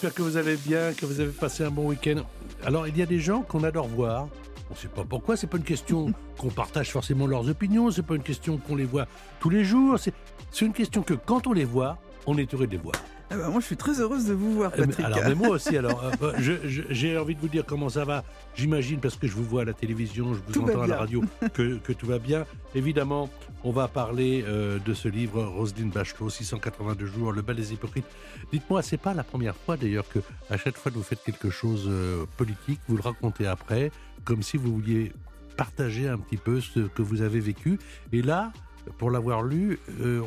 J'espère que vous allez bien, que vous avez passé un bon week-end. Alors, il y a des gens qu'on adore voir. On ne sait pas pourquoi, c'est pas une question qu'on partage forcément leurs opinions, c'est pas une question qu'on les voit tous les jours, c'est une question que quand on les voit, on est heureux de les voir. Ah bah, moi, je suis très heureuse de vous voir, Euh, Patrick. Alors, mais moi aussi, alors, euh, bah, j'ai envie de vous dire comment ça va. J'imagine, parce que je vous vois à la télévision, je vous Tout entends à la radio, que, que tout va bien. Évidemment, on va parler euh, de ce livre, Roselyne Bachelot, 682 jours, Le bal des hypocrites. Dites-moi, c'est pas la première fois d'ailleurs que, à chaque fois que vous faites quelque chose euh, politique, vous le racontez après, comme si vous vouliez partager un petit peu ce que vous avez vécu. Et là, pour l'avoir lu,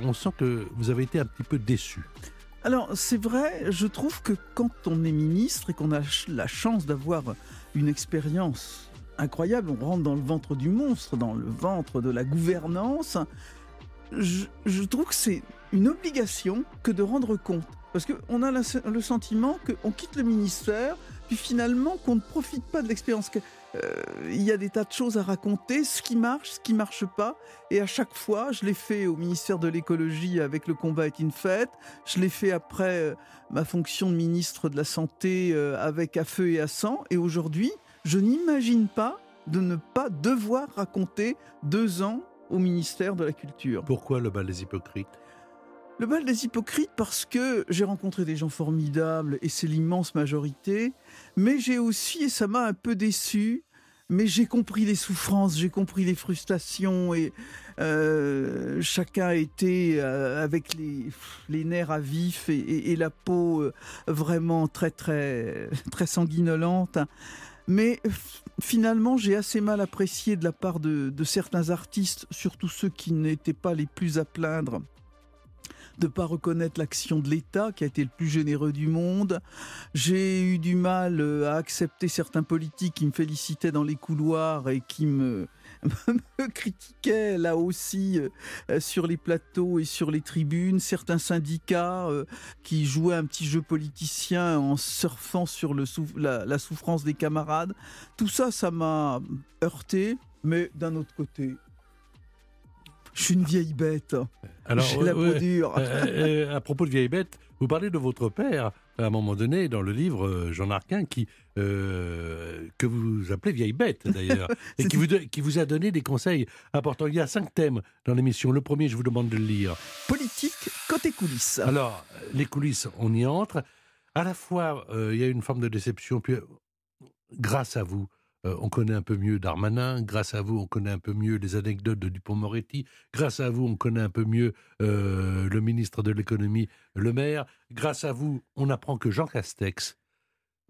on sent que vous avez été un petit peu déçu. Alors, c'est vrai, je trouve que quand on est ministre et qu'on a la chance d'avoir une expérience incroyable, on rentre dans le ventre du monstre, dans le ventre de la gouvernance, je, trouve que c'est une obligation que de rendre compte. Parce qu'on a le sentiment qu'on quitte le ministère, puis finalement qu'on ne profite pas de l'expérience. Euh, Il y a des tas de choses à raconter, ce qui marche, ce qui marche pas. Et à chaque fois, je l'ai fait au ministère de l'écologie avec le combat est une fête. Je l'ai fait après euh, ma fonction de ministre de la Santé euh, avec à feu et à sang. Et aujourd'hui, je n'imagine pas de ne pas devoir raconter deux ans au ministère de la Culture. Pourquoi le bal des hypocrites? Le bal des hypocrites parce que j'ai rencontré des gens formidables et c'est l'immense majorité, mais j'ai aussi, et ça m'a un peu déçu, mais j'ai compris les souffrances, j'ai compris les frustrations et euh, chacun été euh, avec les, nerfs à vif et, la peau euh, vraiment très très très sanguinolente. Mais finalement, j'ai assez mal apprécié de la part de certains artistes, surtout ceux qui n'étaient pas les plus à plaindre, de pas reconnaître l'action de l'État qui a été le plus généreux du monde. J'ai eu du mal euh, à accepter certains politiques qui me félicitaient dans les couloirs et qui me, critiquaient là aussi euh, sur les plateaux et sur les tribunes. Certains syndicats euh, qui jouaient un petit jeu politicien en surfant sur le la, la souffrance des camarades. Tout ça, ça m'a heurté. Mais d'un autre côté, je suis une vieille bête. J'ai la peau dure. euh, euh, à propos de vieille bête, vous parlez de votre père à un moment donné dans le livre euh, Jean Arquin qui euh, que vous appelez vieille bête d'ailleurs et qui vous, qui vous a donné des conseils importants. Il y a cinq thèmes dans l'émission. Le premier, je vous demande de le lire. Politique côté coulisses. Alors, les coulisses, on y entre. À la fois, euh, il y a une forme de déception, puis euh, grâce à vous, euh, on connaît un peu mieux Darmanin, grâce à vous, on connaît un peu mieux les anecdotes de Dupont-Moretti, grâce à vous, on connaît un peu mieux euh, le ministre de l'économie, le maire, grâce à vous, on apprend que Jean Castex,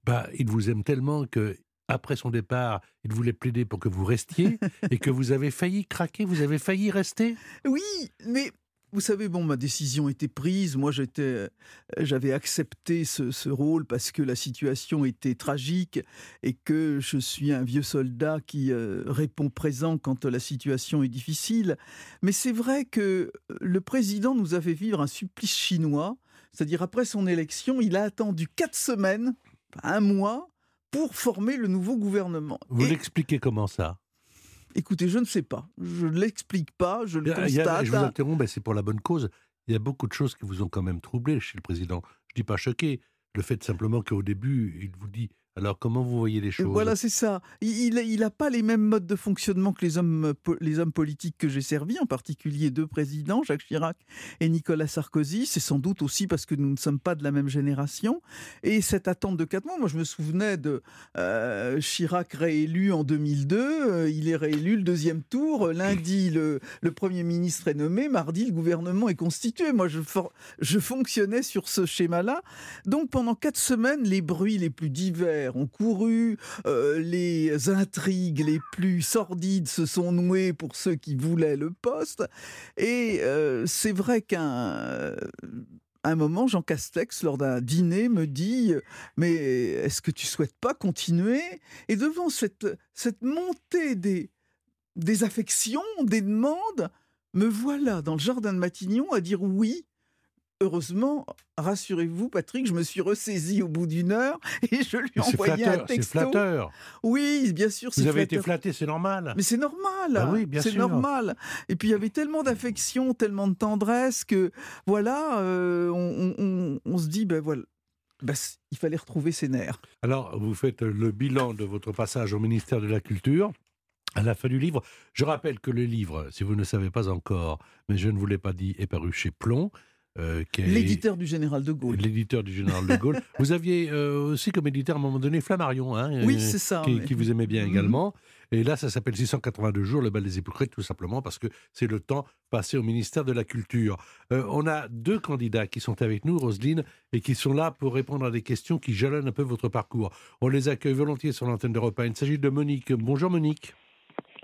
bah, il vous aime tellement que après son départ, il voulait plaider pour que vous restiez et que vous avez failli craquer, vous avez failli rester. Oui, mais vous savez, bon, ma décision était prise. Moi, j'étais, euh, j'avais accepté ce, ce rôle parce que la situation était tragique et que je suis un vieux soldat qui euh, répond présent quand la situation est difficile. Mais c'est vrai que le président nous a fait vivre un supplice chinois. C'est-à-dire, après son élection, il a attendu quatre semaines, un mois, pour former le nouveau gouvernement. Vous l'expliquez comment ça? Écoutez, je ne sais pas. Je ne l'explique pas, je le a- constate. je vous interromps, ben, c'est pour la bonne cause. Il y a beaucoup de choses qui vous ont quand même troublé chez le président. Je dis pas choqué. Le fait simplement qu'au début, il vous dit alors comment vous voyez les choses? Voilà, c'est ça. Il n'a pas les mêmes modes de fonctionnement que les hommes, po- les hommes politiques que j'ai servis, en particulier deux présidents, Jacques Chirac et Nicolas Sarkozy. C'est sans doute aussi parce que nous ne sommes pas de la même génération. Et cette attente de quatre mois, moi je me souvenais de euh, Chirac réélu en 2002. euh, il est réélu le deuxième tour. Lundi, le, Premier ministre est nommé. Mardi, le gouvernement est constitué. Moi, je fonctionnais sur ce schéma-là. Donc pendant quatre semaines, les bruits les plus divers ont couru, euh, les intrigues les plus sordides se sont nouées pour ceux qui voulaient le poste. Et euh, c'est vrai qu'un un moment, Jean Castex, lors d'un dîner, me dit Mais est-ce que tu souhaites pas continuer? Et devant cette, cette montée des, des affections, des demandes, me voilà dans le jardin de Matignon à dire oui. Heureusement, rassurez-vous, Patrick, je me suis ressaisi au bout d'une heure et je lui ai envoyé un texto. C'est flatteur. Oui, bien sûr. Vous avez été flatté, c'est normal. Mais c'est normal. Bah oui, bien c'est normal. Et puis il y avait tellement d'affection, tellement de tendresse que voilà, euh, on, se dit ben voilà. Ben, il fallait retrouver ses nerfs. Alors, vous faites le bilan de votre passage au ministère de la Culture. À la fin du livre, je rappelle que le livre, si vous ne savez pas encore, mais je ne vous l'ai pas dit, est paru chez Plomb. Euh, l'éditeur du général de Gaulle. L'éditeur du général de Gaulle. vous aviez euh, aussi comme éditeur à un moment donné Flammarion, hein, oui, c'est ça, qui, vous aimait bien mhm. également. Et là, ça s'appelle 682 jours, le bal des hypocrites, tout simplement parce que c'est le temps passé au ministère de la Culture. Euh, on a deux candidats qui sont avec nous, Roselyne, et qui sont là pour répondre à des questions qui jalonnent un peu votre parcours. On les accueille volontiers sur l'antenne d'Europe 1. Il s'agit de Monique. Bonjour Monique.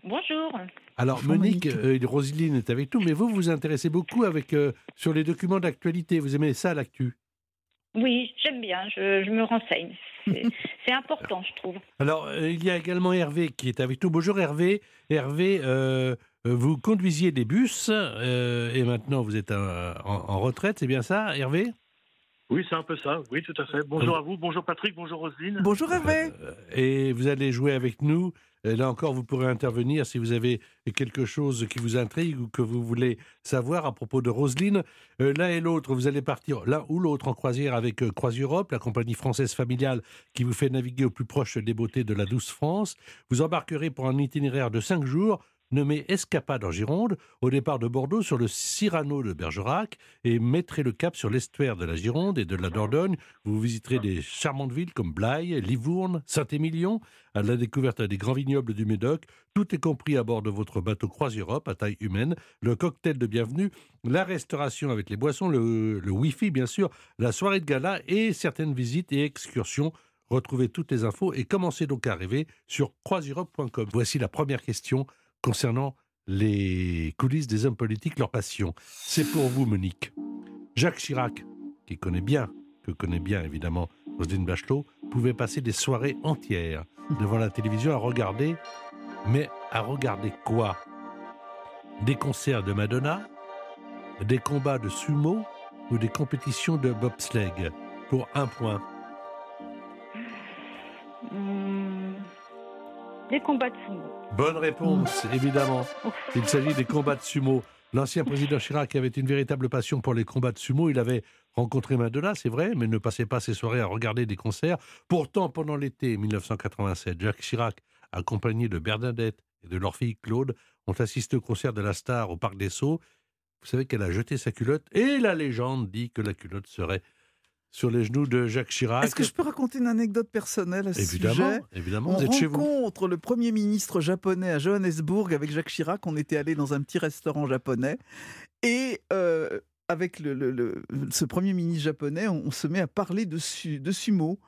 Bonjour. Alors Monique, euh, Roselyne est avec nous, mais vous vous intéressez beaucoup avec euh, sur les documents d'actualité. Vous aimez ça l'actu? Oui, j'aime bien. Je, me renseigne. C'est important, je trouve. Alors euh, il y a également Hervé qui est avec nous. Bonjour Hervé. Hervé, vous conduisiez des bus et maintenant vous êtes en, retraite, c'est bien ça, Hervé? Oui, c'est un peu ça. Oui, tout à fait. Bonjour à vous, bonjour Patrick, bonjour Roselyne. Bonjour Hervé. et vous allez jouer avec nous là encore, vous pourrez intervenir si vous avez quelque chose qui vous intrigue ou que vous voulez savoir à propos de Roselyne. Euh, l'un et l'autre, vous allez partir l'un ou l'autre en croisière avec euh, CroisEurope, la compagnie française familiale qui vous fait naviguer au plus proche des beautés de la douce France. Vous embarquerez pour un itinéraire de cinq jours nommé Escapade en Gironde, au départ de Bordeaux sur le Cyrano de Bergerac, et mettrez le cap sur l'estuaire de la Gironde et de la Dordogne. Vous visiterez des charmantes villes comme Blaye, Livourne, Saint-Émilion, à la découverte des grands vignobles du Médoc. Tout est compris à bord de votre bateau Croise-Europe à taille humaine, le cocktail de bienvenue, la restauration avec les boissons, le, le Wi-Fi bien sûr, la soirée de gala et certaines visites et excursions Retrouvez toutes les infos et commencez donc à arriver sur croiseeurope.com. Voici la première question concernant les coulisses des hommes politiques, leur passion. C'est pour vous, Monique. Jacques Chirac, qui connaît bien, que connaît bien évidemment Roselyne Bachelot, pouvait passer des soirées entières devant la télévision à regarder, mais à regarder quoi? Des concerts de Madonna, des combats de sumo ou des compétitions de bobsleigh? Pour un point. Des combats de sumo. Bonne réponse, évidemment. Il s'agit des combats de sumo. L'ancien président Chirac avait une véritable passion pour les combats de sumo. Il avait rencontré Madonna, c'est vrai, mais ne passait pas ses soirées à regarder des concerts. Pourtant, pendant l'été 1987, Jacques Chirac, accompagné de Bernadette et de leur fille Claude, ont assisté au concert de la star au Parc des Sceaux. Vous savez qu'elle a jeté sa culotte et la légende dit que la culotte serait sur les genoux de Jacques Chirac. Est-ce que je peux raconter une anecdote personnelle à ce évidemment, sujet? Évidemment, on vous êtes chez vous. rencontre le Premier ministre japonais à Johannesburg avec Jacques Chirac. On était allé dans un petit restaurant japonais. Et euh, avec le, ce Premier ministre japonais, on, se met à parler de, de sumo.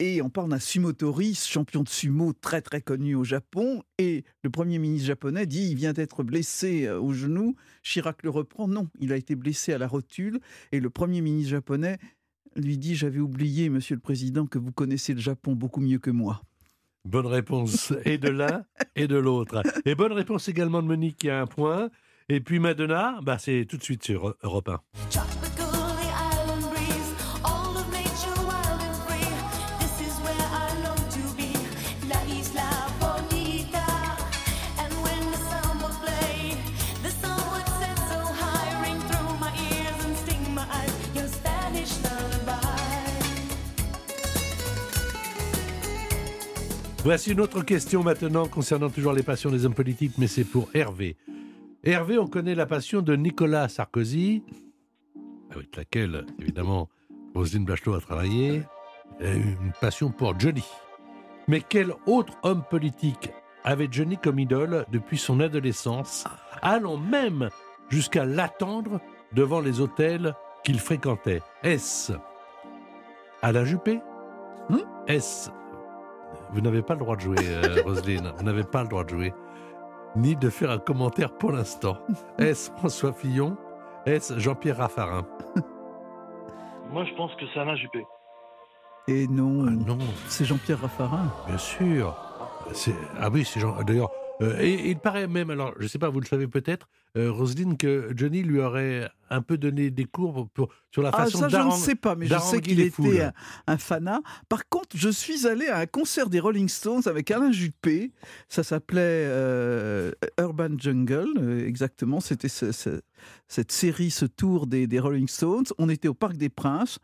Et on parle d'un sumotoriste, champion de sumo très très connu au Japon. Et le Premier ministre japonais dit il vient d'être blessé euh, au genou. Chirac le reprend. Non, il a été blessé à la rotule. Et le Premier ministre japonais lui dit J'avais oublié, monsieur le président, que vous connaissez le Japon beaucoup mieux que moi. Bonne réponse, et de l'un et de l'autre. Et bonne réponse également de Monique qui a un point. Et puis Madonna, bah c'est tout de suite sur Europe 1. Voici une autre question maintenant concernant toujours les passions des hommes politiques, mais c'est pour Hervé. Hervé, on connaît la passion de Nicolas Sarkozy, avec laquelle, évidemment, Roselyne Bachelot a travaillé, une passion pour Johnny. Mais quel autre homme politique avait Johnny comme idole depuis son adolescence, allant même jusqu'à l'attendre devant les hôtels qu'il fréquentait? Est-ce Alain Juppé hmm? Est-ce vous n'avez pas le droit de jouer, euh, Roselyne. Vous n'avez pas le droit de jouer. Ni de faire un commentaire pour l'instant. Est-ce François Fillon? Est-ce Jean-Pierre Raffarin? Moi, je pense que c'est Alain Juppé. Et non, Ah Non, c'est Jean-Pierre Raffarin. bien sûr. C'est- Ah oui, c'est Jean. D'ailleurs, euh, et il paraît même, alors je ne sais pas, vous le savez peut-être, euh, Roselyne, que Johnny lui aurait un peu donné des cours pour, pour- sur la Ah, façon ça, je ne sais pas, mais je sais qu'il était un, un fanat. Par contre, je suis allé à un concert des Rolling Stones avec Alain Juppé. Ça s'appelait euh, Urban Jungle, exactement. C'était ce- ce- cette série, ce tour des, des Rolling Stones. On était au Parc des Princes.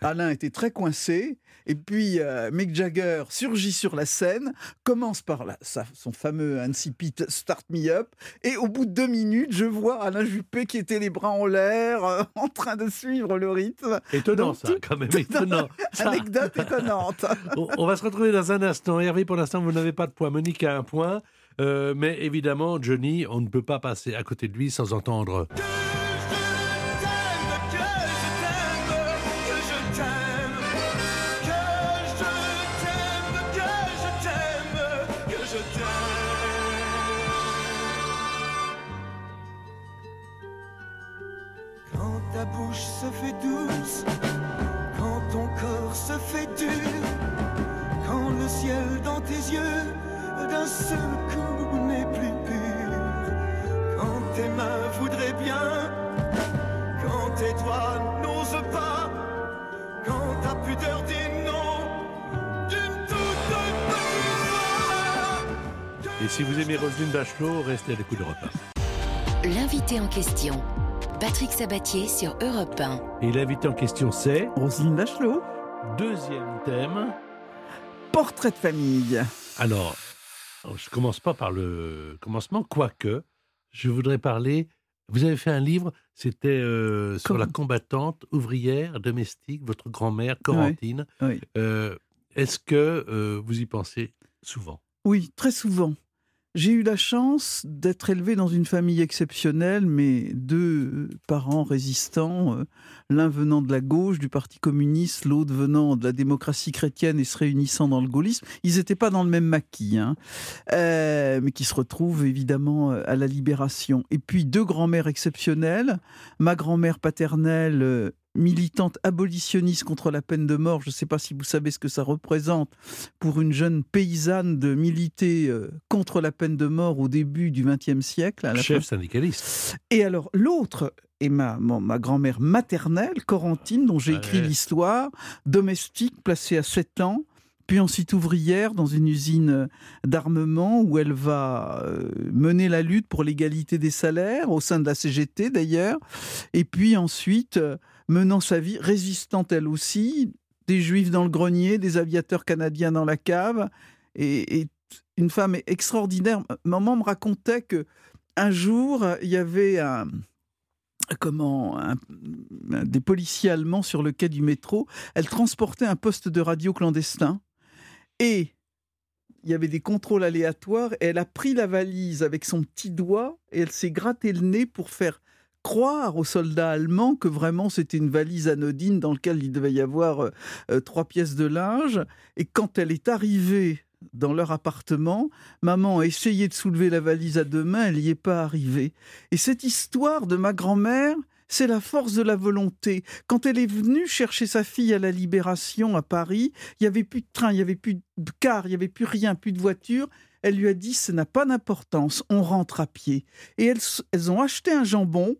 Alain était très coincé. Et puis euh, Mick Jagger surgit sur la scène, commence par la- sa- son fameux insipid Start Me Up. Et au bout de deux minutes, je vois Alain Juppé qui était les bras en l'air, euh, en train de suivre le rythme. Étonnant, Donc, ça, tout- quand même, étonnant. Anecdote étonnante. on, on va se retrouver dans un instant. Hervé, pour l'instant, vous n'avez pas de point. Monique a un point. Euh, mais évidemment, Johnny, on ne peut pas passer à côté de lui sans entendre. Et si vous aimez Roselyne Bachelot, restez à l'écoute de repas. L'invité en question, Patrick Sabatier sur Europe 1. Et l'invité en question, c'est Roselyne Bachelot, deuxième thème. portrait de famille. Alors, je commence pas par le commencement, quoique je voudrais parler. Vous avez fait un livre, c'était euh, sur la combattante ouvrière domestique, votre grand-mère Corentine. Oui. Euh, Est-ce que euh, vous y pensez souvent? Oui, très souvent. J'ai eu la chance d'être élevé dans une famille exceptionnelle, mais deux parents résistants, euh, l'un venant de la gauche, du Parti communiste, l'autre venant de la démocratie chrétienne et se réunissant dans le gaullisme. Ils n'étaient pas dans le même maquis, hein, euh, mais qui se retrouvent évidemment euh, à la libération. Et puis deux grands-mères exceptionnelles, ma grand-mère paternelle, euh, militante abolitionniste contre la peine de mort, je ne sais pas si vous savez ce que ça représente, pour une jeune paysanne de militer euh, contre la peine de mort au début du XXe siècle. à la Chef fin- syndicaliste. Et alors, l'autre est ma, mon- ma grand-mère maternelle, Corentine, dont j'ai écrit Ouais. l'histoire, domestique, placée à 7 ans, puis ensuite ouvrière dans une usine euh, d'armement où elle va euh, mener la lutte pour l'égalité des salaires, au sein de la CGT d'ailleurs, et puis ensuite menant sa vie résistante elle aussi, des juifs dans le grenier, des aviateurs canadiens dans la cave, et, une femme extraordinaire. Maman me racontait que un jour, il y avait un, comment, des policiers allemands sur le quai du métro. Elle transportait un poste de radio clandestin et il y avait des contrôles aléatoires et elle a pris la valise avec son petit doigt et elle s'est gratté le nez pour faire croire aux soldats allemands que vraiment c'était une valise anodine dans laquelle il devait y avoir euh, euh, trois pièces de linge. Et quand elle est arrivée dans leur appartement, maman a essayé de soulever la valise à deux mains, elle n'y est pas arrivée. Et cette histoire de ma grand-mère, c'est la force de la volonté. Quand elle est venue chercher sa fille à la Libération à Paris, il n'y avait plus de train, il n'y avait plus de car, il n'y avait plus rien, plus de voiture. Elle lui a dit, ça n'a pas d'importance, on rentre à pied. Et elles, elles ont acheté un jambon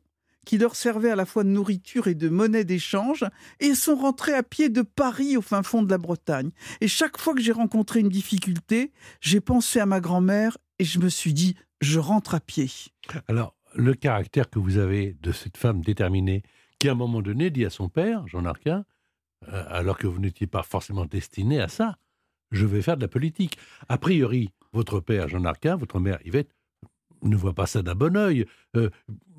qui leur servait à la fois de nourriture et de monnaie d'échange, et sont rentrées à pied de Paris au fin fond de la Bretagne. Et chaque fois que j'ai rencontré une difficulté, j'ai pensé à ma grand-mère et je me suis dit, je rentre à pied. Alors, le caractère que vous avez de cette femme déterminée, qui à un moment donné dit à son père, Jean Arquin, euh, alors que vous n'étiez pas forcément destiné à ça, je vais faire de la politique. A priori, votre père, Jean Arquin, votre mère, Yvette, ne voit pas ça d'un bon oeil. Euh,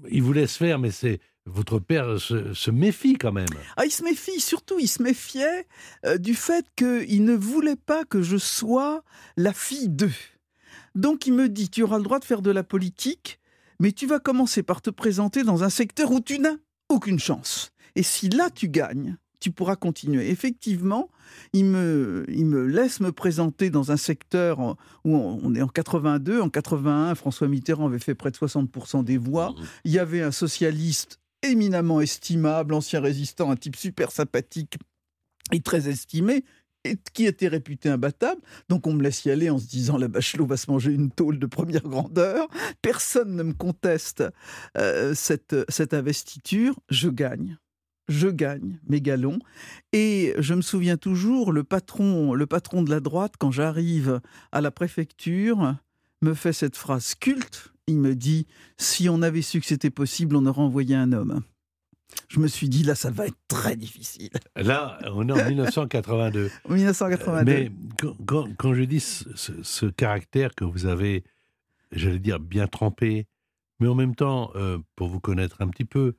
il vous laisse faire, mais c'est votre père se, méfie quand même. Ah, il se méfie, surtout il se méfiait euh, du fait qu'il ne voulait pas que je sois la fille d'eux. Donc il me dit, tu auras le droit de faire de la politique, mais tu vas commencer par te présenter dans un secteur où tu n'as aucune chance. Et si là tu gagnes, tu pourras continuer. Effectivement, il me, il me laisse me présenter dans un secteur où on est en 82. En 81, François Mitterrand avait fait près de 60% des voix. Mmh. Il y avait un socialiste éminemment estimable, ancien résistant, un type super sympathique et très estimé, et qui était réputé imbattable. Donc on me laisse y aller en se disant la Bachelot va se manger une tôle de première grandeur. Personne ne me conteste euh, cette, cette investiture. Je gagne. Je gagne mes galons. Et je me souviens toujours, le patron, le patron de la droite, quand j'arrive à la préfecture, me fait cette phrase culte. Il me dit Si on avait su que c'était possible, on aurait envoyé un homme je me suis dit, là, ça va être très difficile. Là, on est en 1982. 1982. Mais quand, je dis ce, caractère que vous avez, j'allais dire, bien trempé, mais en même temps, euh, pour vous connaître un petit peu,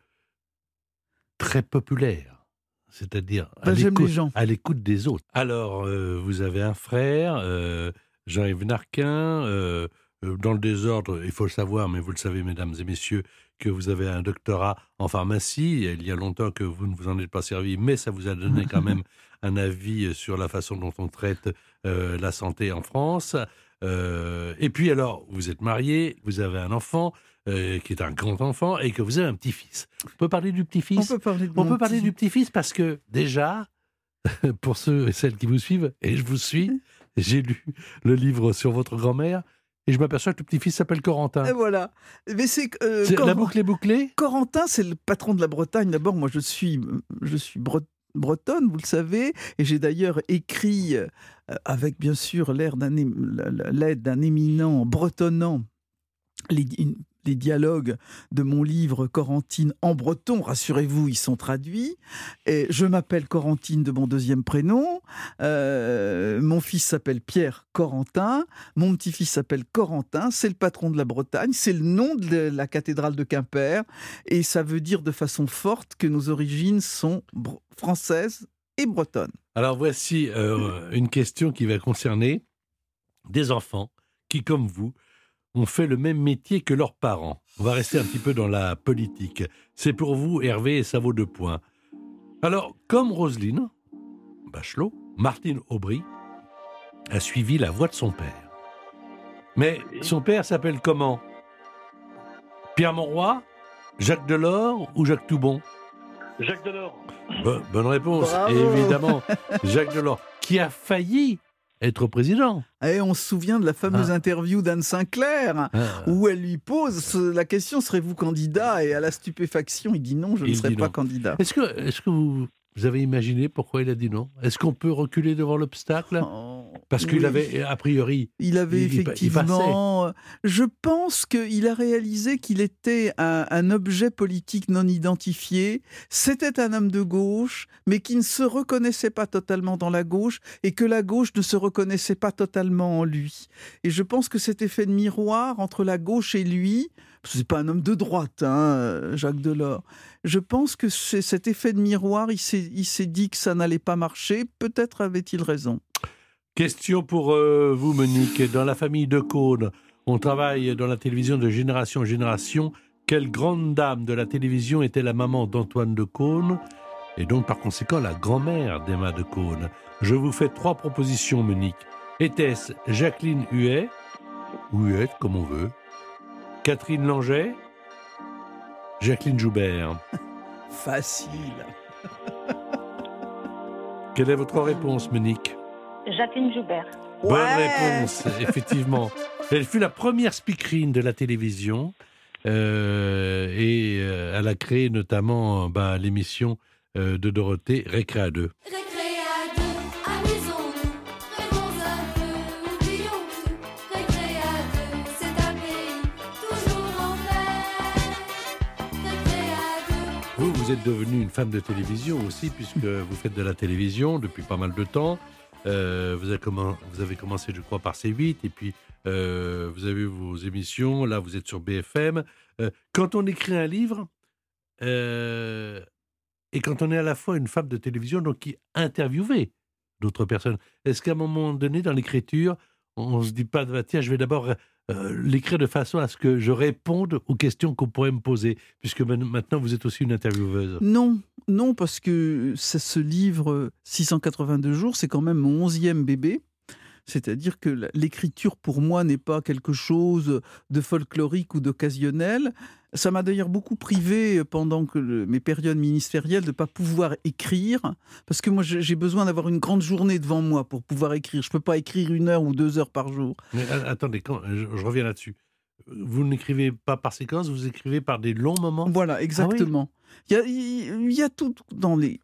très populaire. C'est-à-dire à bah, l'écoute des autres. Alors, euh, vous avez un frère, euh, Jean-Yves Narquin, dans le désordre, il faut le savoir, mais vous le savez, mesdames et messieurs, que vous avez un doctorat en pharmacie. Il y a longtemps que vous ne vous en êtes pas servi, mais ça vous a donné quand même un avis sur la façon dont on traite euh, la santé en France. Euh, et puis alors, vous êtes marié, vous avez un enfant. Euh, qui est un grand enfant et que vous avez un petit-fils. On peut parler du petit-fils On peut parler, on peut parler du petit-fils parce que déjà, pour ceux et celles qui vous suivent, et je vous suis, j'ai lu le livre sur votre grand-mère, et je m'aperçois que le petit-fils s'appelle Corentin. Et voilà. Mais c'est euh, la boucle est bouclée. Corentin, c'est le patron de la Bretagne. D'abord, moi, je suis, je suis bretonne, vous le savez, et j'ai d'ailleurs écrit, euh, avec bien sûr l'aide d'un éminent bretonnant, les, les dialogues de mon livre Corentine en breton. Rassurez-vous, ils sont traduits. Et je m'appelle Corentine de mon deuxième prénom. Euh, mon fils s'appelle Pierre Corentin. Mon petit-fils s'appelle Corentin. C'est le patron de la Bretagne. C'est le nom de la cathédrale de Quimper. Et ça veut dire de façon forte que nos origines sont françaises et bretonnes. Alors voici euh, une question qui va concerner des enfants qui, comme vous, ont fait le même métier que leurs parents. On va rester un petit peu dans la politique. C'est pour vous, Hervé, et ça vaut deux points. Alors, comme Roselyne, Bachelot, Martine Aubry a suivi la voie de son père. Mais son père s'appelle comment? Pierre Monroy Jacques Delors ou Jacques Toubon? Jacques Delors. bonne réponse, évidemment. Jacques Delors, qui a failli être président. Et on se souvient de la fameuse ah. interview d'Anne Sinclair, ah. où elle lui pose la question serez-vous candidat? Et à la stupéfaction, il dit non, je ne serai pas candidat. Est-ce que, est que vous, vous avez imaginé pourquoi il a dit non? Est-ce qu'on peut reculer devant l'obstacle? Oh, Parce qu'il avait, a priori... Il avait effectivement... je pense qu'il a réalisé qu'il était un, objet politique non identifié. C'était un homme de gauche, mais qui ne se reconnaissait pas totalement dans la gauche, et que la gauche ne se reconnaissait pas totalement en lui. Et je pense que cet effet de miroir entre la gauche et lui c'est pas un homme de droite, hein, Jacques Delors. Je pense que c'est cet effet de miroir, il s'est dit que ça n'allait pas marcher. Peut-être avait-il raison. Question pour euh, vous, Monique. Dans la famille de Cône, on travaille dans la télévision de génération en génération. Quelle grande dame de la télévision était la maman d'Antoine de Caunes et donc par conséquent la grand-mère d'Emma de Caunes Je vous fais trois propositions, Monique. Était-ce Jacqueline Huet, ou Huet, comme on veut, Catherine Langeais, Jacqueline Joubert. Facile. Quelle est votre réponse, Monique? Jacqueline Joubert. Bonne réponse, effectivement. Elle fut la première speakerine de la télévision euh, et euh, elle a créé notamment bah, l'émission euh, de Dorothée Récréa 2. vous êtes devenue une femme de télévision aussi, puisque vous faites de la télévision depuis pas mal de temps. Euh, vous, avez commencé, je crois, par C8, et puis euh, vous avez vos émissions. Là, vous êtes sur BFM. Euh, quand on écrit un livre, et quand on est à la fois une femme de télévision, donc qui interviewait d'autres personnes, est-ce qu'à un moment donné, dans l'écriture, on ne se dit pas, bah, tiens, je vais d'abord euh, l'écrire de façon à ce que je réponde aux questions qu'on pourrait me poser, puisque maintenant vous êtes aussi une intervieweuse. Non, non, parce que ce livre 682 jours, c'est quand même mon onzième bébé. C'est-à-dire que l'écriture, pour moi, n'est pas quelque chose de folklorique ou d'occasionnel. Ça m'a d'ailleurs beaucoup privé pendant que mes périodes ministérielles de ne pas pouvoir écrire, parce que moi j'ai besoin d'avoir une grande journée devant moi pour pouvoir écrire. Je ne peux pas écrire une heure ou deux heures par jour. Mais attendez, quand, je, reviens là-dessus. Vous n'écrivez pas par séquence, vous écrivez par des longs moments? Voilà, ah exactement. il, y a, il y a tout dans les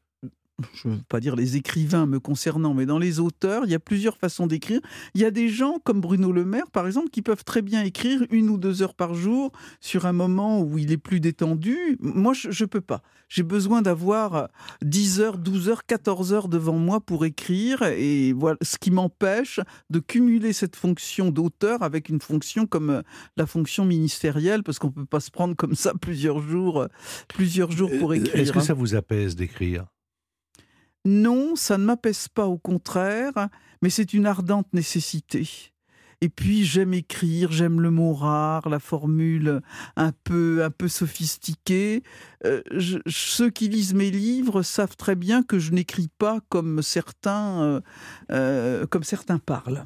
je ne veux pas dire les écrivains me concernant, mais dans les auteurs, il y a plusieurs façons d'écrire. Il y a des gens comme Bruno Le Maire, par exemple, qui peuvent très bien écrire une ou deux heures par jour sur un moment où il est plus détendu. Moi, je ne peux pas. J'ai besoin d'avoir 10 heures, 12 heures, 14 heures devant moi pour écrire. Et voilà ce qui m'empêche de cumuler cette fonction d'auteur avec une fonction comme euh, la fonction ministérielle, parce qu'on ne peut pas se prendre comme ça plusieurs jours, euh, plusieurs jours pour écrire. Est-ce que ça vous apaise d'écrire? Non, ça ne m'apaise pas, au contraire, mais c'est une ardente nécessité. Et puis j'aime écrire, j'aime le mot rare, la formule un peu un peu sophistiquée. Euh, ceux qui lisent mes livres savent très bien que je n'écris pas comme certains euh, euh, comme certains parlent.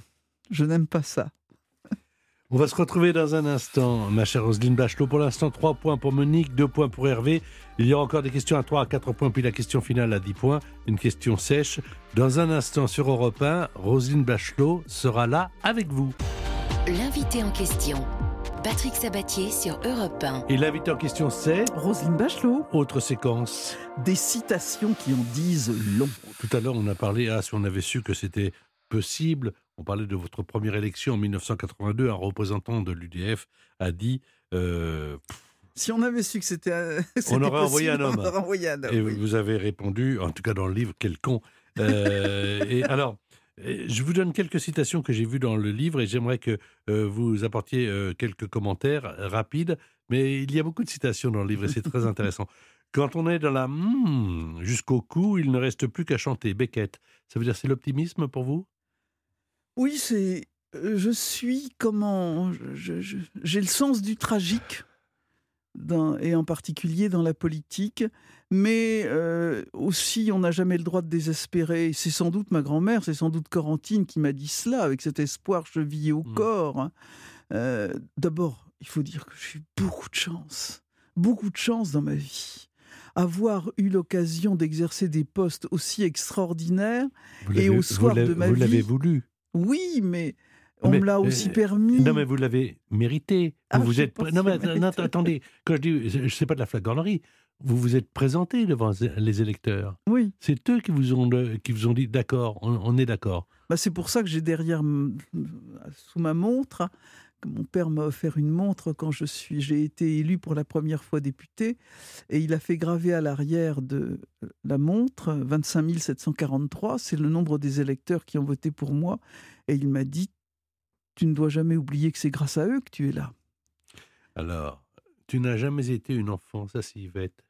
Je n'aime pas ça. On va se retrouver dans un instant, ma chère Roselyne Bachelot. Pour l'instant, 3 points pour Monique, 2 points pour Hervé. Il y aura encore des questions à 3 à 4 points, puis la question finale à 10 points, une question sèche. Dans un instant sur Europe 1, Roselyne Bachelot sera là avec vous. L'invité en question. Patrick Sabatier sur Europe 1. Et l'invité en question, c'est Roselyne Bachelot. Autre séquence. Des citations qui en disent long. Tout à l'heure, on a parlé, ah, si on avait su que c'était possible, on parlait de votre première élection en 1982, un représentant de l'UDF a dit... Euh, si on avait su que c'était. On aurait envoyé un homme. Et vous avez répondu, en tout cas dans le livre, quel con. Euh, et alors, je vous donne quelques citations que j'ai vues dans le livre et j'aimerais que euh, vous apportiez quelques commentaires rapides. Mais il y a beaucoup de citations dans le livre et c'est très intéressant. Quand on est dans la hmm, jusqu'au cou, il ne reste plus qu'à chanter Beckett. Ça veut dire c'est l'optimisme pour vous? Oui, c'est. Euh, je suis comment. J'ai le sens du tragique, et en particulier dans la politique. Mais euh, aussi, on n'a jamais le droit de désespérer. C'est sans doute ma grand-mère, c'est sans doute Corentine qui m'a dit cela, avec cet espoir chevillé au mmh. corps. Hein. Euh, d'abord, il faut dire que j'ai eu beaucoup de chance. Beaucoup de chance dans ma vie avoir eu l'occasion d'exercer des postes aussi extraordinaires et au soir de ma vie. Vous l'avez voulu. Oui, mais on me l'a aussi permis. Non, mais vous l'avez mérité. Vous ah, vous êtes. Non, mais attendez, quand je dis, je ne sais pas de la flagornerie, vous vous êtes présenté devant les électeurs. Oui. C'est eux qui vous ont, qui vous ont dit d'accord, on, est d'accord. Bah, c'est pour ça que j'ai derrière, sous ma montre, mon père m'a offert une montre quand je suis, j'ai été élu pour la première fois député, et il a fait graver à l'arrière de la montre 25 743, c'est le nombre des électeurs qui ont voté pour moi, et il m'a dit, tu ne dois jamais oublier que c'est grâce à eux que tu es là. Alors, tu n'as jamais été une enfant, ça Yvette.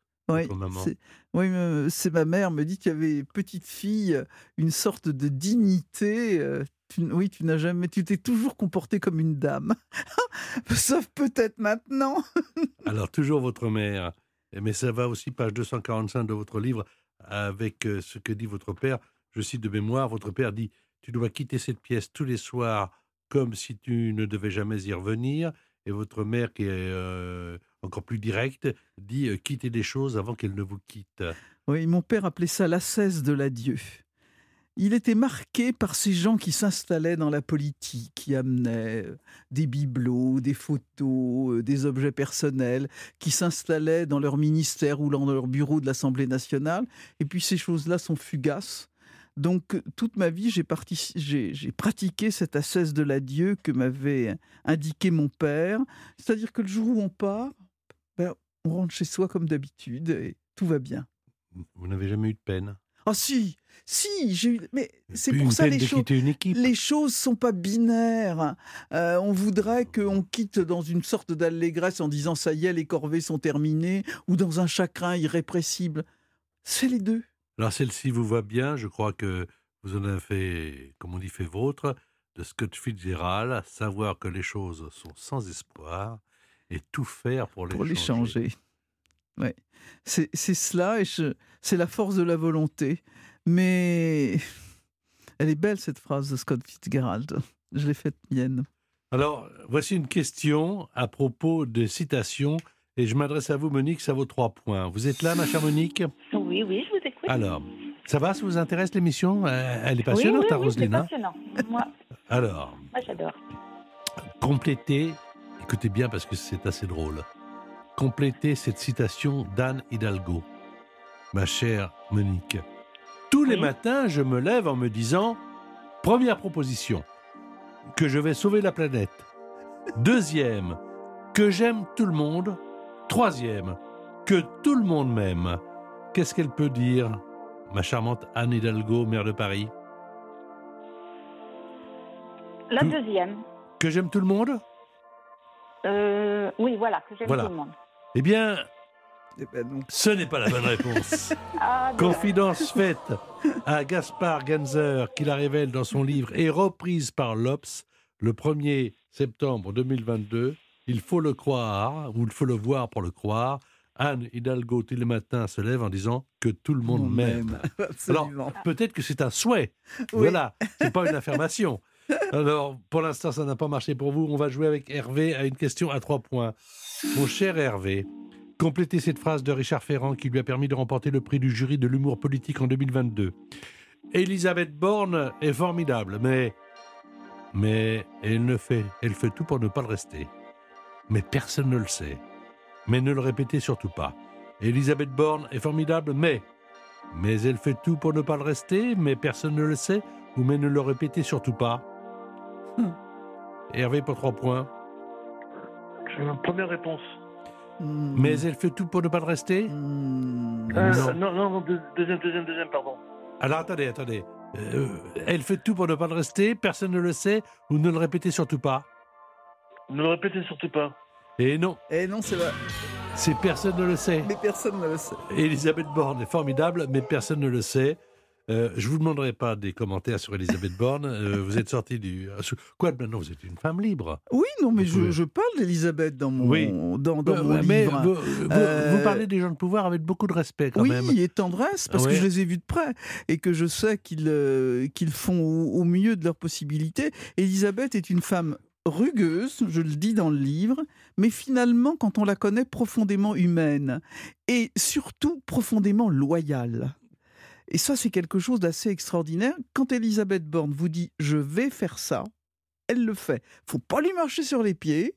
Oui, oui c'est ma mère me dit qu'il y avait petite fille une sorte de dignité euh, oui, tu n'as jamais, tu t'es toujours comporté comme une dame. Sauf peut-être maintenant. Alors, toujours votre mère. Mais ça va aussi, page 245 de votre livre, avec euh, ce que dit votre père. Je cite de mémoire, votre père dit Tu dois quitter cette pièce tous les soirs comme si tu ne devais jamais y revenir. Et votre mère, qui est euh, encore plus directe, dit euh, Quittez les choses avant qu'elles ne vous quittent. Oui, mon père appelait ça l'ascèse de l'adieu il était marqué par ces gens qui s'installaient dans la politique, qui amenaient euh, des bibelots, des photos, euh, des objets personnels, qui s'installaient dans leur ministère ou dans leur bureau de l'Assemblée nationale. Et puis ces choses-là sont fugaces. Donc toute ma vie, j'ai pratiqué cette ascèse de l'adieu que m'avait indiqué mon père. C'est-à-dire que le jour où on part, ben, on rentre chez soi comme d'habitude et tout va bien. Vous n'avez jamais eu de peine? Ah si, si, j'ai mais c'est pour ça les choses. Les choses sont pas binaires. Euh, on voudrait qu'on quitte dans une sorte d'allégresse en disant ça y est, les corvées sont terminées, ou dans un chagrin irrépressible. C'est les deux. Alors celle-ci vous va bien? Je crois que vous en avez fait, comme on dit, fait vôtre. de Scott Fitzgerald, savoir que les choses sont sans espoir et tout faire pour les pour les changer. changer. Ouais. C'est c'est cela, et c'est la force de la volonté. Mais elle est belle, cette phrase de Scott Fitzgerald. Je l'ai faite mienne. Alors, voici une question à propos de citations, et je m'adresse à vous, Monique, ça vaut trois points. Vous êtes là, ma chère Monique? Oui, oui, Alors, ça va, ça vous intéresse l'émission? Euh, Elle est passionnante, oui, ta oui, Roselyne, hein? passionnant. Moi, Alors, moi j'adore. complétez, écoutez bien parce que c'est assez drôle, complétez cette citation d'Anne Hidalgo. Ma chère Monique, tous les matins, je me lève en me disant, première proposition, que je vais sauver la planète. Deuxième, que j'aime tout le monde. Troisième, que tout le monde m'aime. Qu'est-ce qu'elle peut dire, ma charmante Anne Hidalgo, maire de Paris? La deuxième. Que j'aime tout le monde? Euh, oui, voilà, que j'aime Voilà. tout le monde. Eh bien, Eh ben non. ce n'est pas la bonne réponse. Ah. Confidence faite à Gaspard Ganzer, qui la révèle dans son livre et reprise par l'Obs le 1er septembre 2022. Il faut le croire, ou il faut le voir pour le croire. Anne Hidalgo, tous les matins, se lève en disant que tout le monde m'aime. Alors, peut-être que c'est un souhait. Oui. Voilà, c'est pas une affirmation. Alors, pour l'instant, ça n'a pas marché pour vous. On va jouer avec Hervé à une question à trois points. Mon cher Hervé, complétez cette phrase de Richard Ferrand qui lui a permis de remporter le prix du jury de l'humour politique en 2022. Elisabeth Borne est formidable, mais mais elle ne fait, elle fait tout pour ne pas le rester. Mais personne ne le sait. Mais ne le répétez surtout pas. Elisabeth Borne est formidable, mais mais elle fait tout pour ne pas le rester, mais personne ne le sait, ou mais ne le répétez surtout pas. Hmm. Hervé pour trois points. Première réponse. Hmm. Mais elle fait tout pour ne pas le rester? Hmm. Euh, Non. non, non, non, deux- deuxième, deuxième, deuxième, pardon. Alors attendez, attendez. Euh, elle fait tout pour ne pas le rester, personne ne le sait, ou ne le répétez surtout pas? Ne le répétez surtout pas. Et non, Eh non, c'est vrai. c'est personne ne le sait. Mais personne ne le sait. Elisabeth Borne est formidable, mais personne ne le sait. Euh, je vous demanderai pas des commentaires sur Elisabeth Borne. Euh, vous êtes sorti du. Quoi maintenant Vous êtes une femme libre? Oui, non, mais je, je parle d'Elisabeth dans mon, Oui. dans, dans Euh, mon mais livre. vous, vous- Euh, vous parlez des gens de pouvoir avec beaucoup de respect quand oui, même. et tendresse, parce Ouais. que je les ai vus de près et que je sais qu'ils euh, qu'ils font au, au mieux de leurs possibilités. Elisabeth est une femme rugueuse, je le dis dans le livre, mais finalement, quand on la connaît, profondément humaine et surtout profondément loyale. Et ça, c'est quelque chose d'assez extraordinaire. Quand Elisabeth Borne vous dit je vais faire ça, elle le fait. Faut pas lui marcher sur les pieds.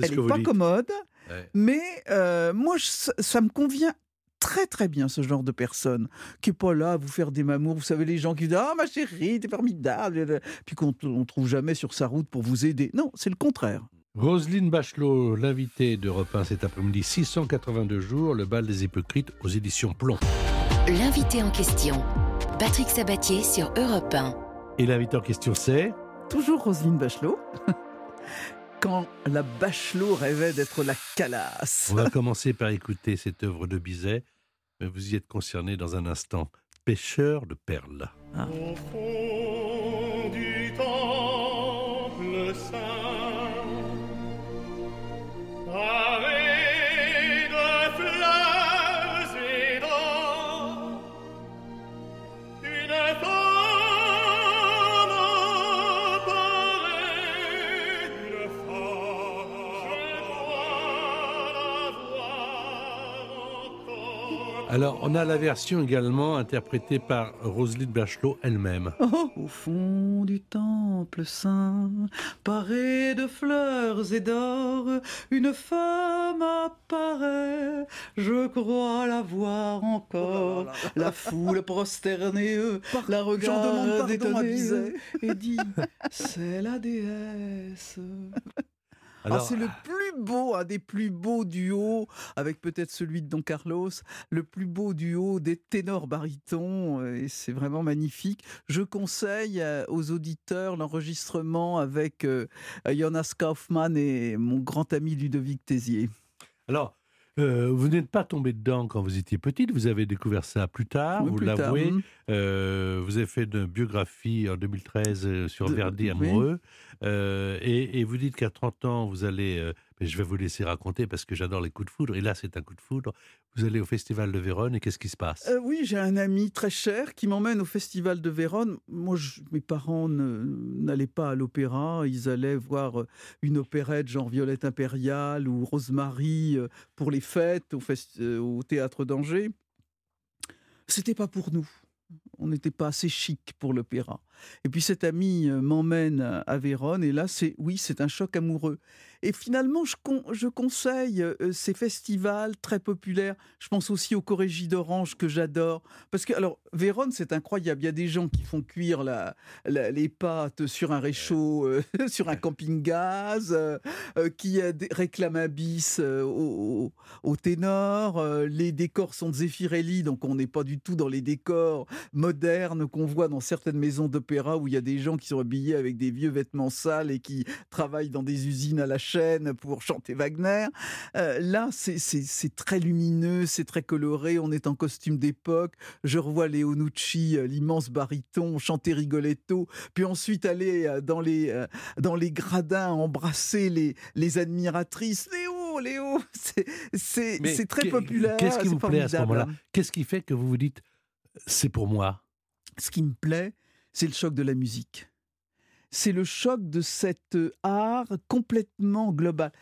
Elle n'est pas dites. commode. Ouais. Mais euh, moi, je- ça me convient très très bien ce genre de personne qui est pas là à vous faire des mamours. Vous savez les gens qui disent ah ma chérie t'es formidable puis qu'on on trouve jamais sur sa route pour vous aider. Non, c'est le contraire. Roselyne Bachelot, l'invitée d'Europe 1 cet après-midi, 682 jours, le bal des hypocrites aux éditions Plomb. L'invité en question, Patrick Sabatier sur Europe 1. Et l'invité en question, c'est Toujours Roselyne Bachelot. Quand la Bachelot rêvait d'être la calasse. On va commencer par écouter cette œuvre de Bizet, mais vous y êtes concerné dans un instant. Pêcheur de perles. Alors, on a la version également interprétée par Roselyne Bachelot elle-même. Oh, au fond du temple saint, paré de fleurs et d'or, une femme apparaît, je crois la voir encore. La foule prosternée, eux, la regarde étonnée, et dit C'est la déesse. Ah, Alors, c'est le plus beau, un des plus beaux duos, avec peut-être celui de Don Carlos, le plus beau duo des ténors barytons, euh, et c'est vraiment magnifique. Je conseille euh, aux auditeurs l'enregistrement avec euh, Jonas Kaufmann et mon grand ami Ludovic Tézier. alors Euh, vous n'êtes pas tombé dedans quand vous étiez petite, vous avez découvert ça plus tard, Oui, vous l'avouez. hum. Euh, vous avez fait une biographie en 2013 euh, sur De- Verdi oui. amoureux. Euh, et, et vous dites qu'à 30 ans, vous allez. Mais je vais vous laisser raconter parce que j'adore les coups de foudre. Et là, c'est un coup de foudre. Vous allez au Festival de Vérone et qu'est-ce qui se passe? Euh, oui, j'ai un ami très cher qui m'emmène au Festival de Vérone. Moi, mes parents n'allaient pas à l'opéra. Ils allaient voir euh, une opérette genre Violette Impériale ou Rosemary euh, pour les fêtes au, théâtre d'Angers. C'était pas pour nous. On n'était pas assez chic pour l'opéra. Et puis cet ami m'emmène à- à Vérone et là, c'est oui, c'est un choc amoureux. Et finalement, je, con- je conseille euh, ces festivals très populaires. Je pense aussi au Corrégie d'Orange que j'adore. Parce que, alors, Vérone, c'est incroyable. Il y a des gens qui font cuire la, la- les pâtes sur un réchaud, euh, sur un camping-gaz, euh, euh, qui euh, réclament un bis euh, au, ténor. Euh, les décors sont de Zeffirelli, donc on n'est pas du tout dans les décors modernes qu'on voit dans certaines maisons d'opéra où il y a des gens qui sont habillés avec des vieux vêtements sales et qui travaillent dans des usines à la chaîne pour chanter Wagner. Euh, là, c'est- très lumineux, c'est très coloré, on est en costume d'époque. Je revois Léo Nucci, euh, l'immense baryton, chanter Rigoletto, puis ensuite aller euh, dans les, dans les gradins, embrasser les, les admiratrices. Léo, Léo, c'est- très populaire. Qu'est-ce qui vous plaît à ce moment-là? Qu'est-ce qui fait que vous vous dites c'est pour moi? Ce qui me plaît, c'est le choc de la musique. C'est le choc de cet euh, art complètement global.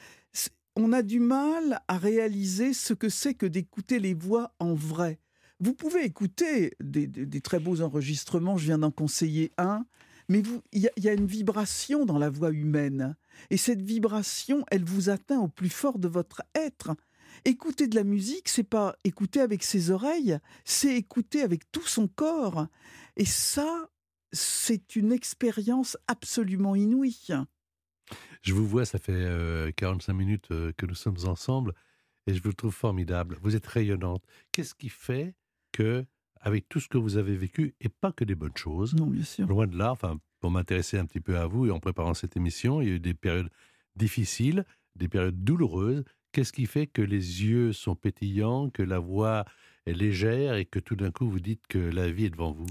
On a du mal à réaliser ce que c'est que d'écouter les voix en vrai. Vous pouvez écouter des, très beaux enregistrements, je viens d'en conseiller un, mais il y, y a une vibration dans la voix humaine. Et cette vibration, elle vous atteint au plus fort de votre être. Écouter de la musique, c'est pas écouter avec ses oreilles, c'est écouter avec tout son corps. Et ça, c'est une expérience absolument inouïe. Je vous vois, ça fait euh, 45 minutes euh, que nous sommes ensemble et je vous trouve formidable. Vous êtes rayonnante. Qu'est-ce qui fait que, avec tout ce que vous avez vécu, et pas que des bonnes choses, Non, bien sûr. loin de là, enfin, pour m'intéresser un petit peu à vous et en préparant cette émission, il y a eu des périodes difficiles, des périodes douloureuses. Qu'est-ce qui fait que les yeux sont pétillants, que la voix est légère et que tout d'un coup vous dites que la vie est devant vous?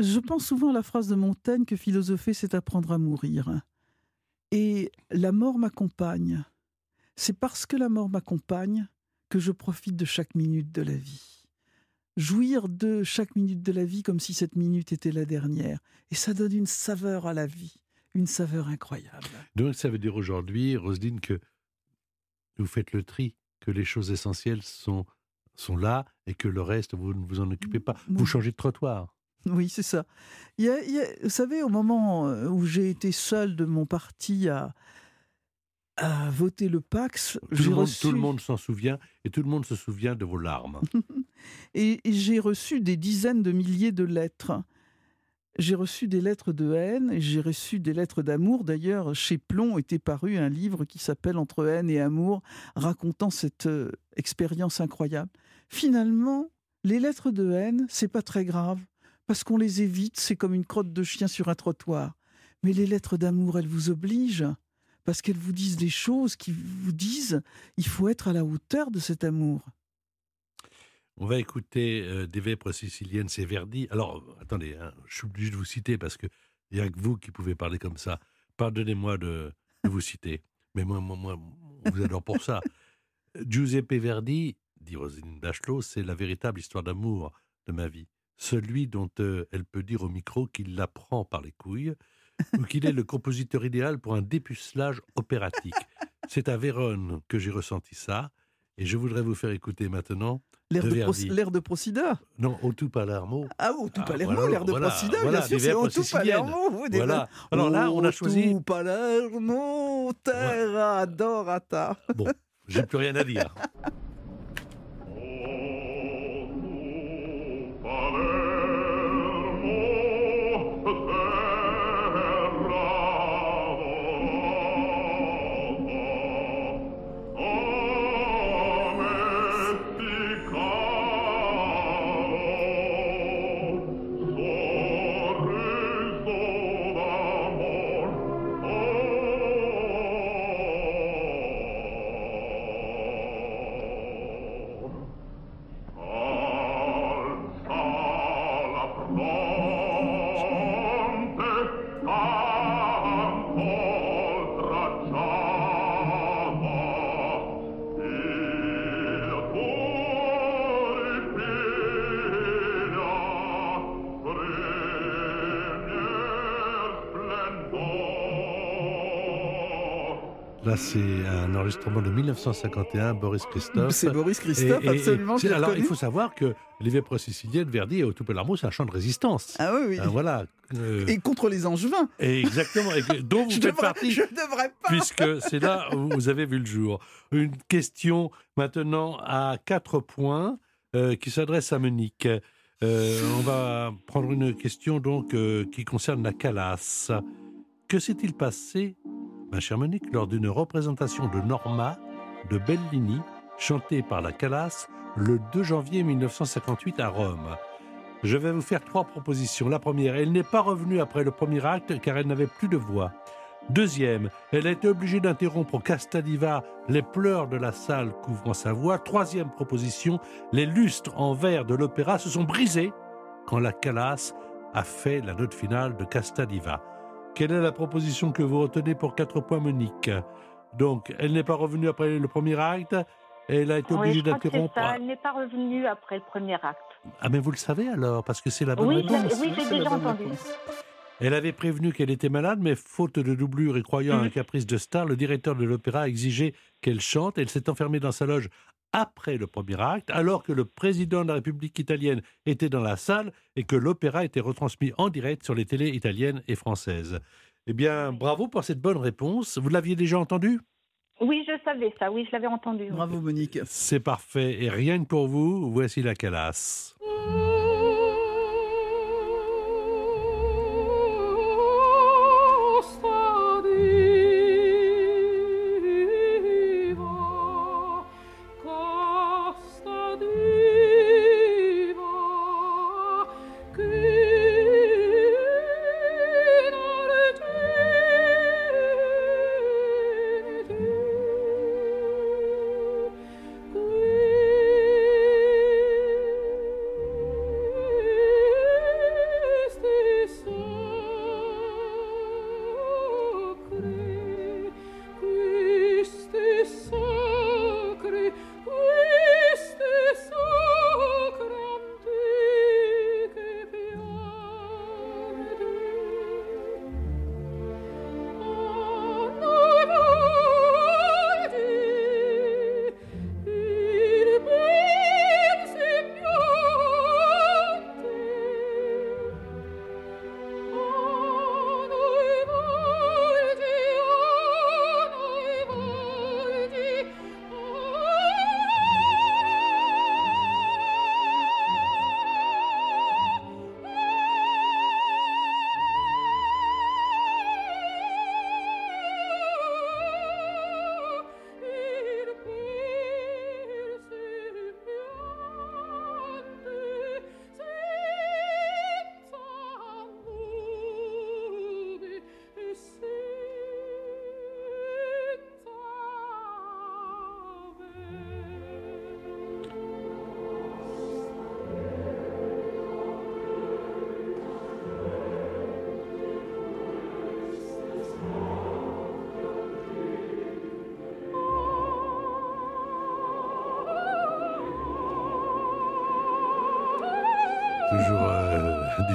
Je pense souvent à la phrase de Montaigne que philosopher, c'est apprendre à mourir. Et la mort m'accompagne. C'est parce que la mort m'accompagne que je profite de chaque minute de la vie. Jouir de chaque minute de la vie comme si cette minute était la dernière. Et ça donne une saveur à la vie, une saveur incroyable. Donc ça veut dire aujourd'hui, Roselyne, que vous faites le tri, que les choses essentielles sont, sont là et que le reste, vous ne vous en occupez pas. Vous changez de trottoir. Oui, c'est ça. Il y a- il y a- vous savez, au moment euh, où j'ai été seul de mon parti à, à voter le Pax, Tout j'ai le, monde, reçu, tout le monde s'en souvient et tout le monde se souvient de vos larmes. et, et j'ai reçu des dizaines de milliers de lettres. J'ai reçu des lettres de haine et j'ai reçu des lettres d'amour. D'ailleurs, chez Plomb était paru un livre qui s'appelle Entre haine et amour, racontant cette euh, expérience incroyable. Finalement, les lettres de haine, c'est pas très grave parce qu'on les évite, c'est comme une crotte de chien sur un trottoir. Mais les lettres d'amour, elles vous obligent parce qu'elles vous disent des choses qui vous disent il faut être à la hauteur de cet amour. On va écouter euh, des vêpres siciliennes, c'est Verdi. Alors, attendez, hein, je suis obligé de vous citer parce qu'il n'y a que vous qui pouvez parler comme ça. Pardonnez-moi de, vous citer, mais moi, moi, moi, on vous adore pour ça. Giuseppe Verdi, dit Roselyne Bachelot, c'est la véritable histoire d'amour de ma vie. Celui dont euh, elle peut dire au micro qu'il la prend par les couilles ou qu'il est le compositeur idéal pour un dépucelage opératique. C'est à Vérone que j'ai ressenti ça et je voudrais vous faire écouter maintenant L'air De. Pro- Procida. non, au tout Palermo. Ah, tout Ah, Palermo, voilà, l'air de voilà, Procida, voilà, bien sûr, c'est vêpres au tout siciliennes. Palermo. vous, des Voilà. Alors là, on a choisi. tout Palermo, terra adorata. Bon, j'ai plus rien à dire. Enregistrement de 1951, Boris Christophe. C'est Boris Christophe, Et- et- absolument. et- alors, il faut savoir que Les Vieilles Siciliennes, Verdi et Autopellarmo, c'est un chant de résistance. Ah oui, oui. Ah, voilà. Euh, Et contre les Angevins. et exactement, et dont vous Je faites devrais, partie. je devrais pas. puisque c'est là où vous avez vu le jour. Une question maintenant à quatre points euh, qui s'adresse à Monique. Euh, on va prendre une question donc euh, qui concerne la Calas. Que s'est-il passé, ma chère Monique, lors d'une représentation de Norma de Bellini, chantée par la Calas le 2 janvier 1958 à Rome Je vais vous faire trois propositions. La première, elle n'est pas revenue après le premier acte car elle n'avait plus de voix. Deuxième, elle a été obligée d'interrompre Castadiva, les pleurs de la salle couvrant sa voix. Troisième proposition, les lustres en verre de l'opéra se sont brisés quand la Calas a fait la note finale de Castadiva. Quelle est la proposition que vous retenez pour quatre points, Monique? Donc, elle n'est pas revenue après le premier acte, elle a été obligée d'interrompre. Elle n'est pas revenue après le premier acte. Ah, mais vous le savez alors, parce que c'est la bonne Oui, réponse. oui, j'ai déjà entendu. réponse. Elle avait prévenu qu'elle était malade, mais faute de doublure et croyant à un Mhm. caprice de star, le directeur de l'opéra a exigé qu'elle chante. Elle s'est enfermée dans sa loge après le premier acte, alors que le président de la République italienne était dans la salle et que l'opéra était retransmis en direct sur les télés italiennes et françaises. Eh bien, bravo pour cette bonne réponse. Vous l'aviez déjà entendu Oui, je savais ça. Oui, je l'avais entendu. Bravo Monique. C'est parfait. Et rien que pour vous, voici la calasse.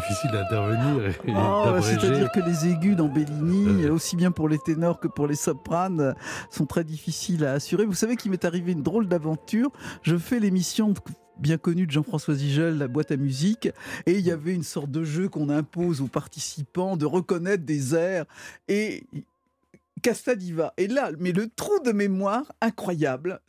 Difficile d'intervenir Oh, bah, d'abréger. C'est-à-dire que les aigus dans Bellini, Euh. aussi bien pour les ténors que pour les sopranes, sont très difficiles à assurer. Vous savez qu'il m'est arrivé une drôle d'aventure. Je fais l'émission de- bien connue de Jean-François Zigel, la boîte à musique, et il y avait une sorte de jeu qu'on impose aux participants de reconnaître des airs et Castadiva. Et là, mais le trou de mémoire incroyable,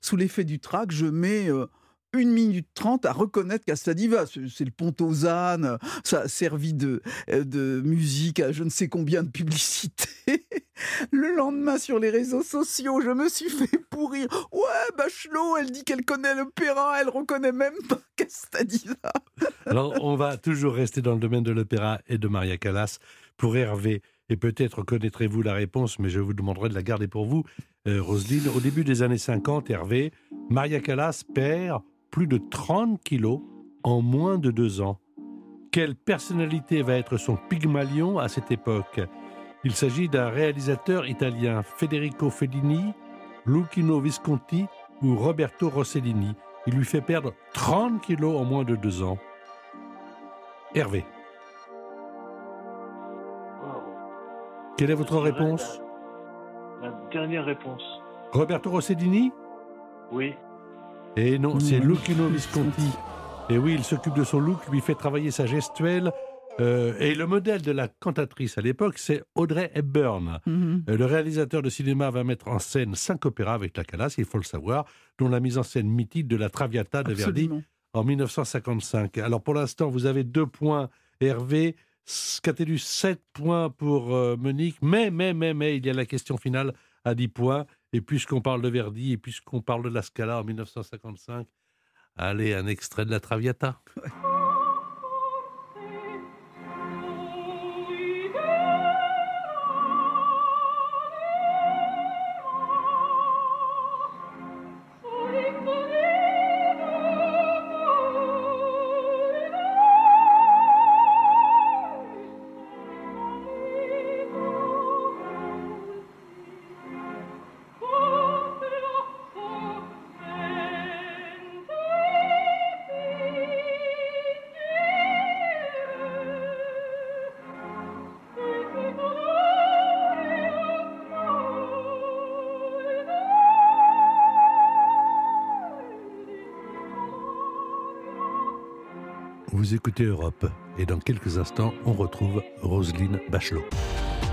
sous l'effet du trac, je mets euh, une minute trente à reconnaître Castadiva. C'est c'est le Pontosane, ça a servi de, euh, de musique à je ne sais combien de publicités. Le lendemain, sur les réseaux sociaux, je me suis fait pourrir. Ouais, Bachelot, elle dit qu'elle connaît l'opéra, elle reconnaît même pas Castadiva. Alors, on va toujours rester dans le domaine de l'opéra et de Maria Callas pour Hervé. Et peut-être connaîtrez-vous la réponse, mais je vous demanderai de la garder pour vous, euh. Au début des années 50, Hervé, Maria Callas perd plus de 30 kilos en moins de deux ans. Quelle personnalité va être son Pygmalion à cette époque? Il s'agit d'un réalisateur italien, Federico Fellini, Lucchino Visconti ou Roberto Rossellini. Il lui fait perdre 30 kilos en moins de deux ans. Hervé, quelle est votre réponse? La dernière réponse. Roberto Rossellini? Oui. Et non, c'est Mmh. Lucchino Visconti. Et oui, il s'occupe de son look, lui fait travailler sa gestuelle. euh, et le modèle de la cantatrice à l'époque, c'est Audrey Hepburn. Mhm. Euh, Le réalisateur de cinéma va mettre en scène cinq opéras avec la Calas, il faut le savoir, dont la mise en scène mythique de la Traviata de Verdi en 1955. Alors pour l'instant, vous avez deux points, Hervé. Scatellus, 7 points pour euh, Monique. Mais, mais, mais, mais, il y a la question finale à 10 points. Et puisqu'on parle de Verdi et puisqu'on parle de la Scala en 1955, allez, un extrait de la Traviata. Vous écoutez Europe. Et dans quelques instants, on retrouve Roselyne Bachelot.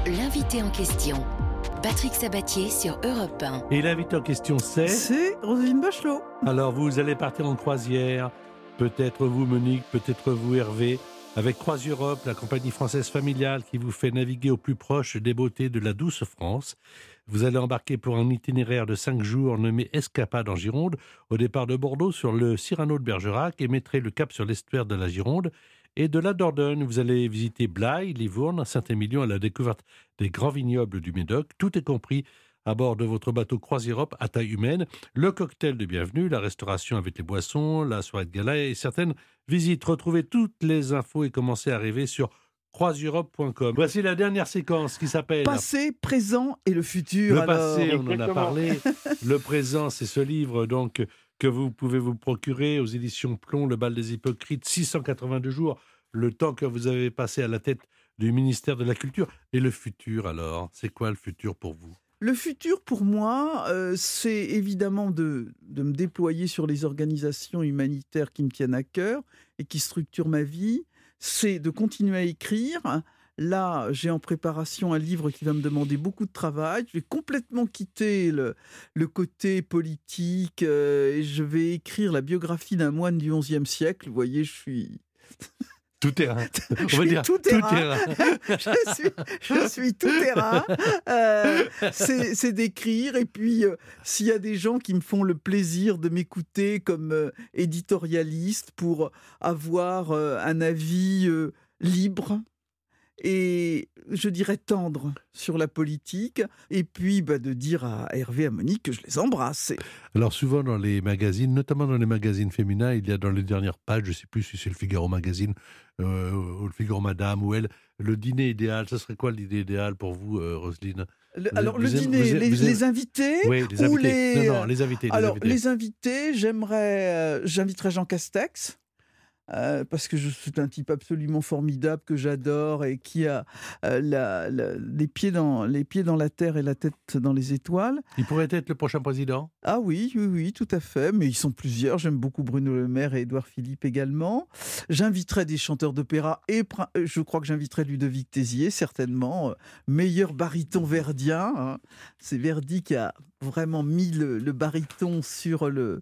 L'invité en question, Patrick Sabatier sur Europe 1. Et l'invité en question, c'est... C'est Roselyne Bachelot. Alors vous allez partir en croisière, peut-être vous Monique, peut-être vous Hervé, avec Croise Europe, la compagnie française familiale qui vous fait naviguer au plus proche des beautés de la douce France. Vous allez embarquer pour un itinéraire de cinq jours nommé Escapade en Gironde, au départ de Bordeaux sur le Cyrano de Bergerac et mettrez le cap sur l'estuaire de la Gironde. Et de la Dordogne, vous allez visiter Blaye, Livourne, Saint-Émilion à la découverte des grands vignobles du Médoc. Tout est compris à bord de votre bateau Croise Europe à taille humaine, le cocktail de bienvenue, la restauration avec les boissons, la soirée de gala et certaines visites. Retrouvez toutes les infos et commencez à rêver sur Voici la dernière séquence qui s'appelle Passé, présent et le futur. Le alors. passé, on en a parlé. Le présent, c'est ce livre donc que vous pouvez vous procurer aux éditions Plomb, Le bal des hypocrites, 682 jours, le temps que vous avez passé à la tête du ministère de la Culture. Et le futur alors, c'est quoi le futur pour vous? Le futur, pour moi, euh, c'est évidemment de, de me déployer sur les organisations humanitaires qui me tiennent à cœur et qui structurent ma vie. C'est de continuer à écrire. Là, j'ai en préparation un livre qui va me demander beaucoup de travail. Je vais complètement quitter le, le côté politique euh, et je vais écrire la biographie d'un moine du XIe siècle. Vous voyez, je suis, Tout terrain. je On va suis dire tout terrain. je, suis, je suis tout terrain. Euh, c'est d'écrire. Et puis, euh, s'il y a des gens qui me font le plaisir de m'écouter comme euh, éditorialiste pour avoir un avis libre et je dirais tendre sur la politique, et puis bah, de dire à Hervé et à Monique que je les embrasse. Alors souvent dans les magazines, notamment dans les magazines féminins, il y a dans les dernières pages, je ne sais plus si c'est le Figaro Magazine euh, ou le Figaro Madame ou elle, le dîner idéal. Ce serait quoi l'idée idéale pour vous, euh, Roselyne? Le- alors, le aimez- dîner, vous aimez- les, invités Oui, les ou invités. les... Non, non, les invités. les Alors, invités. les invités, j'aimerais, euh, j'inviterais Jean Castex. Euh, parce que je suis un type absolument formidable que j'adore et qui a euh, la- la- les, pieds dans, les pieds dans la terre et la tête dans les étoiles. Il pourrait être le prochain président? Ah oui, oui, oui, tout à fait. Mais ils sont plusieurs. J'aime beaucoup Bruno Le Maire et Édouard Philippe également. J'inviterai des chanteurs d'opéra et euh, je crois que j'inviterai Ludovic Tézier, certainement. meilleur baryton verdien. hein. C'est Verdi qui a vraiment mis le, baryton sur le,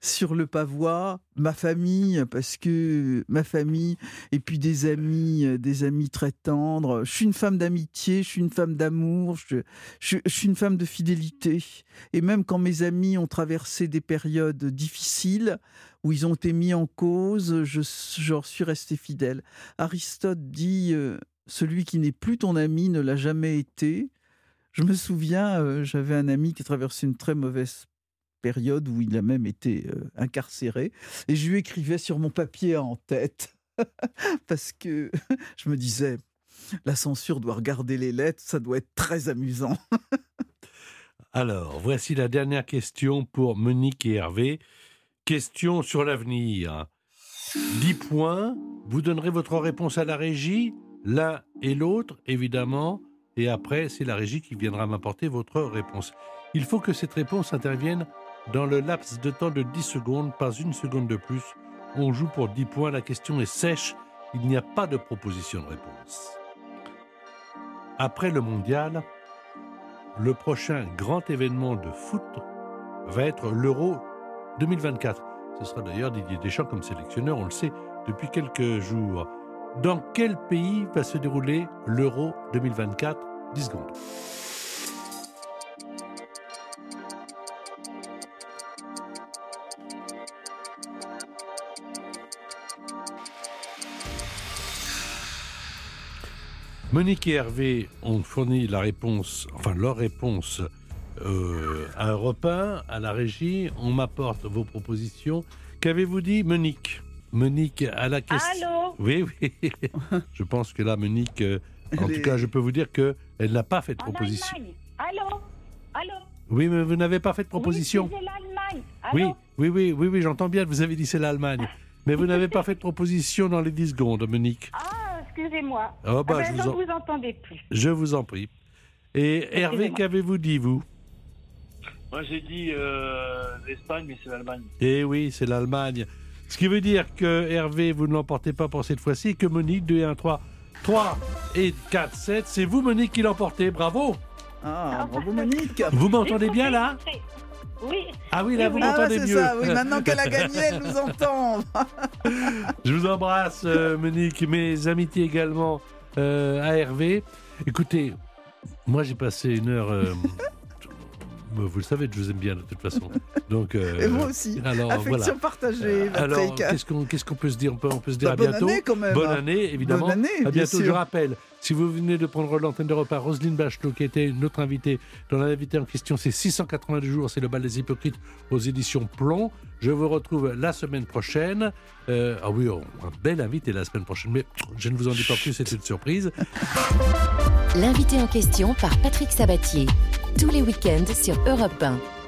sur le pavois. Ma famille, parce que ma famille, et puis des amis, euh, des amis très tendres. Je suis une femme d'amitié, je suis une femme d'amour, je, suis une femme de fidélité. Et même quand mes amis ont traversé des périodes difficiles, où ils ont été mis en cause, je, je suis resté fidèle. Aristote dit euh, Celui qui n'est plus ton ami ne l'a jamais été. Je me souviens, euh, j'avais un ami qui traversait une très mauvaise période où il a même été euh, incarcéré. Et je lui écrivais sur mon papier en tête. Parce que je me disais, la censure doit regarder les lettres, ça doit être très amusant. Alors, voici la dernière question pour Monique et Hervé. Question sur l'avenir. 10 points. Vous donnerez votre réponse à la régie, l'un et l'autre, évidemment. Et après, c'est la régie qui viendra m'apporter votre réponse. Il faut que cette réponse intervienne dans le laps de temps de 10 secondes, pas une seconde de plus. On joue pour 10 points, la question est sèche, il n'y a pas de proposition de réponse. Après le mondial, le prochain grand événement de foot va être l'Euro 2024. Ce sera d'ailleurs Didier Deschamps comme sélectionneur, on le sait depuis quelques jours. Dans quel pays va se dérouler l'Euro 2024 10 secondes. Monique et Hervé ont fourni la réponse, enfin leur réponse euh, à Europe 1, à la régie. On m'apporte vos propositions. Qu'avez-vous dit, Monique? Monique, à la question. Allô? Oui, oui. je pense que là, Monique, euh, en tout cas, je peux vous dire que elle n'a pas fait de proposition. Allemagne Allô? Allô? Oui, mais vous n'avez pas fait de proposition. Oui, c'est l'Allemagne. Oui, Allô? Oui, oui, oui, oui, j'entends bien. Vous avez dit c'est l'Allemagne. Mais vous n'avez pas fait de proposition dans les 10 secondes, Monique. Ah, excusez-moi. Oh, bah, Ah ben, je vous ne en- vous entendais plus. Je vous en prie. Et Hervé, qu'avez-vous dit, vous? Moi, j'ai dit euh, l'Espagne, mais c'est l'Allemagne. Eh oui, c'est l'Allemagne. Ce qui veut dire que Hervé, vous ne l'emportez pas pour cette fois-ci, que Monique, 2 et 1, 3. 3 et 4, 7, c'est vous, Monique, qui l'emportez. Bravo. Ah, bravo Monique. Vous m'entendez bien, là? Oui. Ah oui, là, vous Ah m'entendez c'est mieux. ça, oui, maintenant qu'elle a gagné, elle nous entend. Je vous embrasse, euh, Monique, mes amitiés également euh, à Hervé. Écoutez, moi j'ai passé une heure. euh, vous le savez, je vous aime bien de toute façon. Donc, euh, Et moi aussi. Alors Affection voilà. partagée, Alors, Patrick. qu'est-ce qu'on peut se dire? On peut, on peut se dire Bah, à bonne bientôt. année, quand même. Bonne année, évidemment. Bonne année, à bien bientôt. sûr. Je rappelle, si vous venez de prendre l'antenne de repas, Roselyne Bachelot, qui était notre invitée, dans l'invité en question, c'est 682 jours, c'est le bal des hypocrites aux éditions Plomb. Je vous retrouve la semaine prochaine. Euh, ah oui, on- un bel invité la semaine prochaine, mais je ne vous en dis pas plus, c'est une surprise. L'invité en question par Patrick Sabatier. Tous les week-ends sur Europe 1.